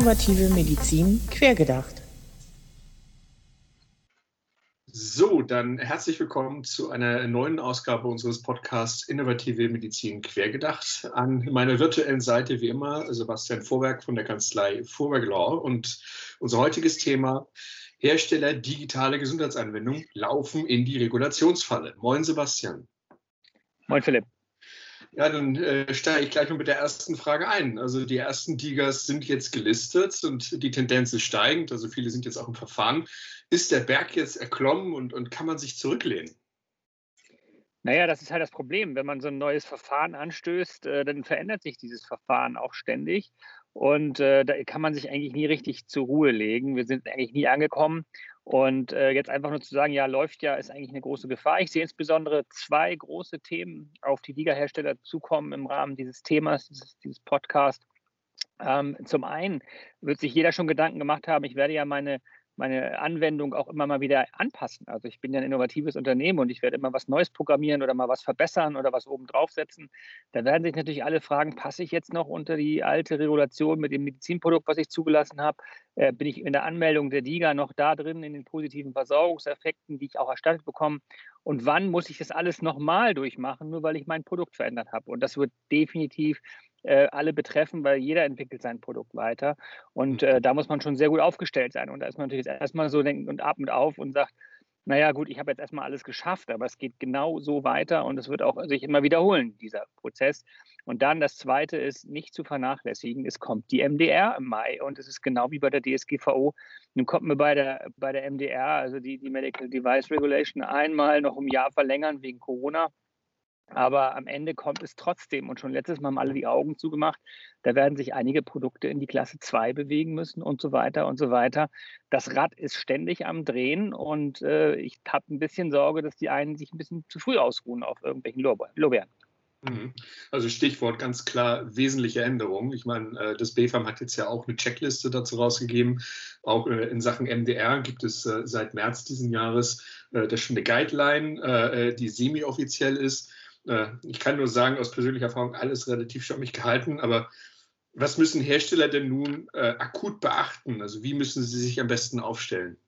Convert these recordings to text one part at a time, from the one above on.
Innovative Medizin quergedacht. So, dann herzlich willkommen zu einer neuen Ausgabe unseres Podcasts Innovative Medizin quergedacht. An meiner virtuellen Seite wie immer Sebastian Vorwerk von der Kanzlei Vorwerk Law und unser heutiges Thema Hersteller digitale Gesundheitsanwendungen laufen in die Regulationsfalle. Moin Sebastian. Moin Philipp. Ja, dann äh, steige ich gleich mal mit der ersten Frage ein. Also die ersten Digas sind jetzt gelistet und die Tendenz ist steigend. Also viele sind jetzt auch im Verfahren. Ist der Berg jetzt erklommen und, und kann man sich zurücklehnen? Naja, das ist halt das Problem. Wenn man so ein neues Verfahren anstößt, äh, dann verändert sich dieses Verfahren auch ständig. Und äh, da kann man sich eigentlich nie richtig zur Ruhe legen. Wir sind eigentlich nie angekommen. Und äh, jetzt einfach nur zu sagen, ja, läuft ja, ist eigentlich eine große Gefahr. Ich sehe insbesondere zwei große Themen auf die Liga-Hersteller zukommen im Rahmen dieses Themas, dieses, dieses Podcasts. Ähm, zum einen wird sich jeder schon Gedanken gemacht haben, ich werde ja meine meine Anwendung auch immer mal wieder anpassen. Also ich bin ja ein innovatives Unternehmen und ich werde immer was Neues programmieren oder mal was verbessern oder was oben draufsetzen. Da werden sich natürlich alle fragen, passe ich jetzt noch unter die alte Regulation mit dem Medizinprodukt, was ich zugelassen habe? Äh, bin ich in der Anmeldung der DIGA noch da drin in den positiven Versorgungseffekten, die ich auch erstattet bekomme? Und wann muss ich das alles nochmal durchmachen, nur weil ich mein Produkt verändert habe? Und das wird definitiv äh, alle betreffen, weil jeder entwickelt sein Produkt weiter. Und äh, da muss man schon sehr gut aufgestellt sein. Und da ist man natürlich erstmal so denkt und atmet auf und sagt, naja gut, ich habe jetzt erstmal alles geschafft, aber es geht genau so weiter und es wird auch sich immer wiederholen, dieser Prozess. Und dann das Zweite ist nicht zu vernachlässigen, es kommt die MDR im Mai und es ist genau wie bei der DSGVO. Nun kommt mir bei der, bei der MDR, also die, die Medical Device Regulation, einmal noch um ein Jahr verlängern wegen Corona. Aber am Ende kommt es trotzdem. Und schon letztes Mal haben alle die Augen zugemacht. Da werden sich einige Produkte in die Klasse 2 bewegen müssen und so weiter und so weiter. Das Rad ist ständig am Drehen und äh, ich habe ein bisschen Sorge, dass die einen sich ein bisschen zu früh ausruhen auf irgendwelchen Lorbeeren. Mhm. Also Stichwort ganz klar wesentliche Änderungen. Ich meine, äh, das BFAM hat jetzt ja auch eine Checkliste dazu rausgegeben. Auch äh, in Sachen MDR gibt es äh, seit März diesen Jahres das schon eine Guideline, die semi-offiziell ist äh, ich kann nur sagen, aus persönlicher Erfahrung, alles relativ schwammig gehalten, aber was müssen Hersteller denn nun äh, akut beachten? Also wie müssen sie sich am besten aufstellen?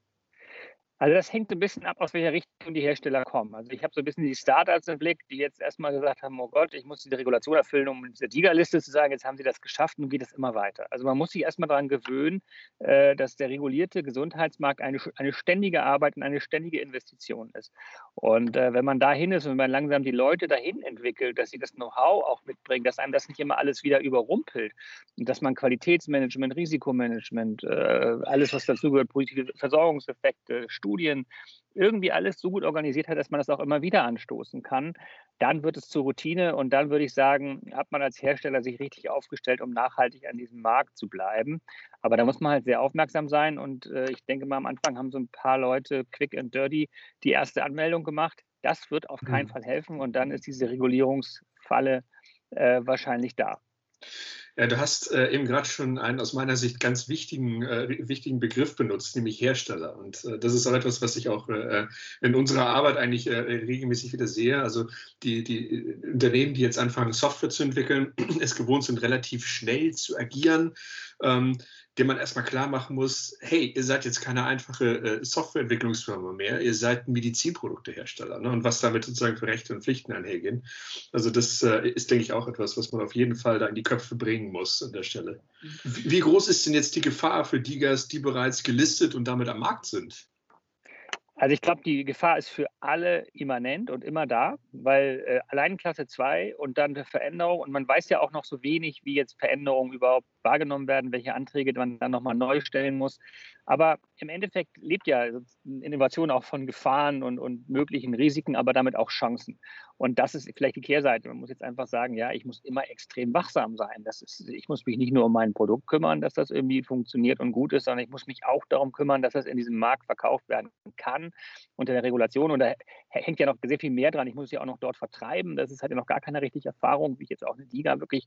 Also das hängt ein bisschen ab, aus welcher Richtung die Hersteller kommen. Also ich habe so ein bisschen die Startups im Blick, die jetzt erstmal gesagt haben, oh Gott, ich muss diese Regulation erfüllen, um in dieser zu sagen, jetzt haben sie das geschafft und geht das immer weiter. Also man muss sich erstmal daran gewöhnen, äh, dass der regulierte Gesundheitsmarkt eine, eine ständige Arbeit und eine ständige Investition ist. Und äh, wenn man dahin ist und man langsam die Leute dahin entwickelt, dass sie das Know-how auch mitbringen, dass einem das nicht immer alles wieder überrumpelt und dass man Qualitätsmanagement, Risikomanagement, äh, alles, was dazu gehört, positive Versorgungseffekte, Studien, Studien irgendwie alles so gut organisiert hat, dass man das auch immer wieder anstoßen kann, dann wird es zur Routine und dann würde ich sagen, hat man als Hersteller sich richtig aufgestellt, um nachhaltig an diesem Markt zu bleiben. Aber da muss man halt sehr aufmerksam sein und äh, ich denke mal, am Anfang haben so ein paar Leute quick and dirty die erste Anmeldung gemacht. Das wird auf keinen mhm. Fall helfen und dann ist diese Regulierungsfalle äh, wahrscheinlich da. Ja, du hast äh, eben gerade schon einen aus meiner Sicht ganz wichtigen, äh, wichtigen Begriff benutzt, nämlich Hersteller. Und äh, das ist auch etwas, was ich auch äh, in unserer Arbeit eigentlich äh, regelmäßig wieder sehe. Also die, die Unternehmen, die jetzt anfangen, Software zu entwickeln, es gewohnt sind, relativ schnell zu agieren. Ähm, dem man erstmal klar machen muss, hey, ihr seid jetzt keine einfache äh, Softwareentwicklungsfirma mehr, ihr seid ein Medizinproduktehersteller ne? und was damit sozusagen für Rechte und Pflichten einhergehen. Also das äh, ist, denke ich, auch etwas, was man auf jeden Fall da in die Köpfe bringen muss an der Stelle. Wie, wie groß ist denn jetzt die Gefahr für Digas, die bereits gelistet und damit am Markt sind? Also ich glaube, die Gefahr ist für alle immanent und immer da, weil äh, allein Klasse 2 und dann eine Veränderung und man weiß ja auch noch so wenig, wie jetzt Veränderungen überhaupt wahrgenommen werden, welche Anträge man dann nochmal neu stellen muss. Aber im Endeffekt lebt ja Innovation auch von Gefahren und, und möglichen Risiken, aber damit auch Chancen. Und das ist vielleicht die Kehrseite. Man muss jetzt einfach sagen, ja, ich muss immer extrem wachsam sein. Das ist, ich muss mich nicht nur um mein Produkt kümmern, dass das irgendwie funktioniert und gut ist, sondern ich muss mich auch darum kümmern, dass das in diesem Markt verkauft werden kann unter der Regulation. Und da hängt ja noch sehr viel mehr dran. Ich muss ja auch noch dort vertreiben. Das ist halt ja noch gar keine richtige Erfahrung, wie ich jetzt auch eine Liga wirklich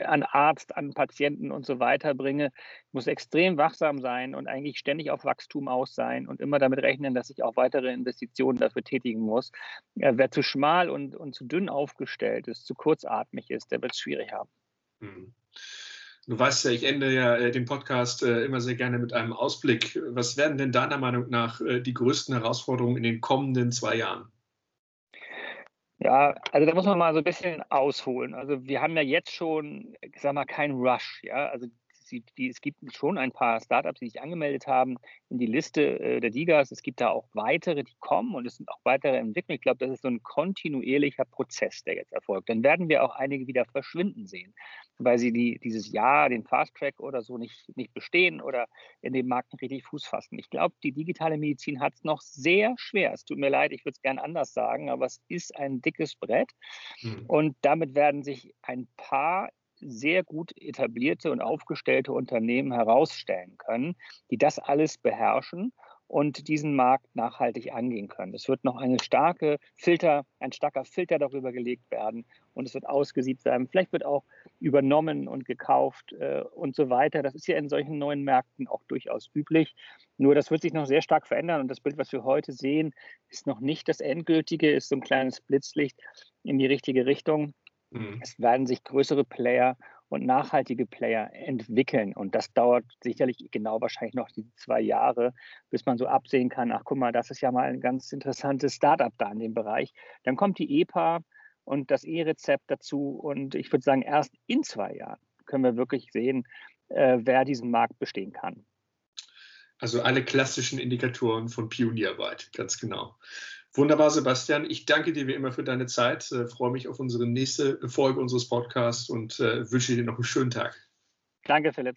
an Arzt, an Patienten und so weiter bringe. Ich muss extrem wachsam sein und eigentlich ständig auf Wachstum aus sein und immer damit rechnen, dass ich auch weitere Investitionen dafür tätigen muss. Wer zu schmal und, und zu dünn aufgestellt ist, zu kurzatmig ist, der wird es schwierig haben. Hm. Du weißt ja, ich ende ja äh, den Podcast äh, immer sehr gerne mit einem Ausblick. Was werden denn deiner Meinung nach äh, die größten Herausforderungen in den kommenden zwei Jahren? Ja, also da muss man mal so ein bisschen ausholen. Also wir haben ja jetzt schon, ich sag mal, keinen Rush. Ja, also sie, die, es gibt schon ein paar Startups, die sich angemeldet haben in die Liste äh, der Digas. Es gibt da auch weitere, die kommen und es sind auch weitere Entwicklungen. Ich glaube, das ist so ein kontinuierlicher Prozess, der jetzt erfolgt. Dann werden wir auch einige wieder verschwinden sehen, weil sie die, dieses Jahr, den Fast Track oder so nicht, nicht bestehen oder in dem Markt nicht richtig Fuß fassen. Ich glaube, die digitale Medizin hat es noch sehr schwer. Es tut mir leid, ich würde es gern anders sagen, aber es ist ein dickes Brett. Hm. Und damit werden sich ein paar sehr gut etablierte und aufgestellte Unternehmen herausstellen können, die das alles beherrschen und diesen Markt nachhaltig angehen können. Es wird noch eine starke Filter, ein starker Filter darüber gelegt werden und es wird ausgesiebt werden. Vielleicht wird auch übernommen und gekauft äh, und so weiter. Das ist ja in solchen neuen Märkten auch durchaus üblich. Nur das wird sich noch sehr stark verändern und das Bild, was wir heute sehen, ist noch nicht das endgültige, ist so ein kleines Blitzlicht in die richtige Richtung. Mhm. Es werden sich größere Player und nachhaltige Player entwickeln. Und das dauert sicherlich genau wahrscheinlich noch die zwei Jahre, bis man so absehen kann, ach guck mal, das ist ja mal ein ganz interessantes Startup da in dem Bereich. Dann kommt die EPA und das E-Rezept dazu. Und ich würde sagen, erst in zwei Jahren können wir wirklich sehen, äh, wer diesen Markt bestehen kann. Also alle klassischen Indikatoren von Pionierarbeit, ganz genau. Wunderbar, Sebastian. Ich danke dir wie immer für deine Zeit. Äh, freue mich auf unsere nächste Folge unseres Podcasts und äh, wünsche dir noch einen schönen Tag. Danke, Philipp.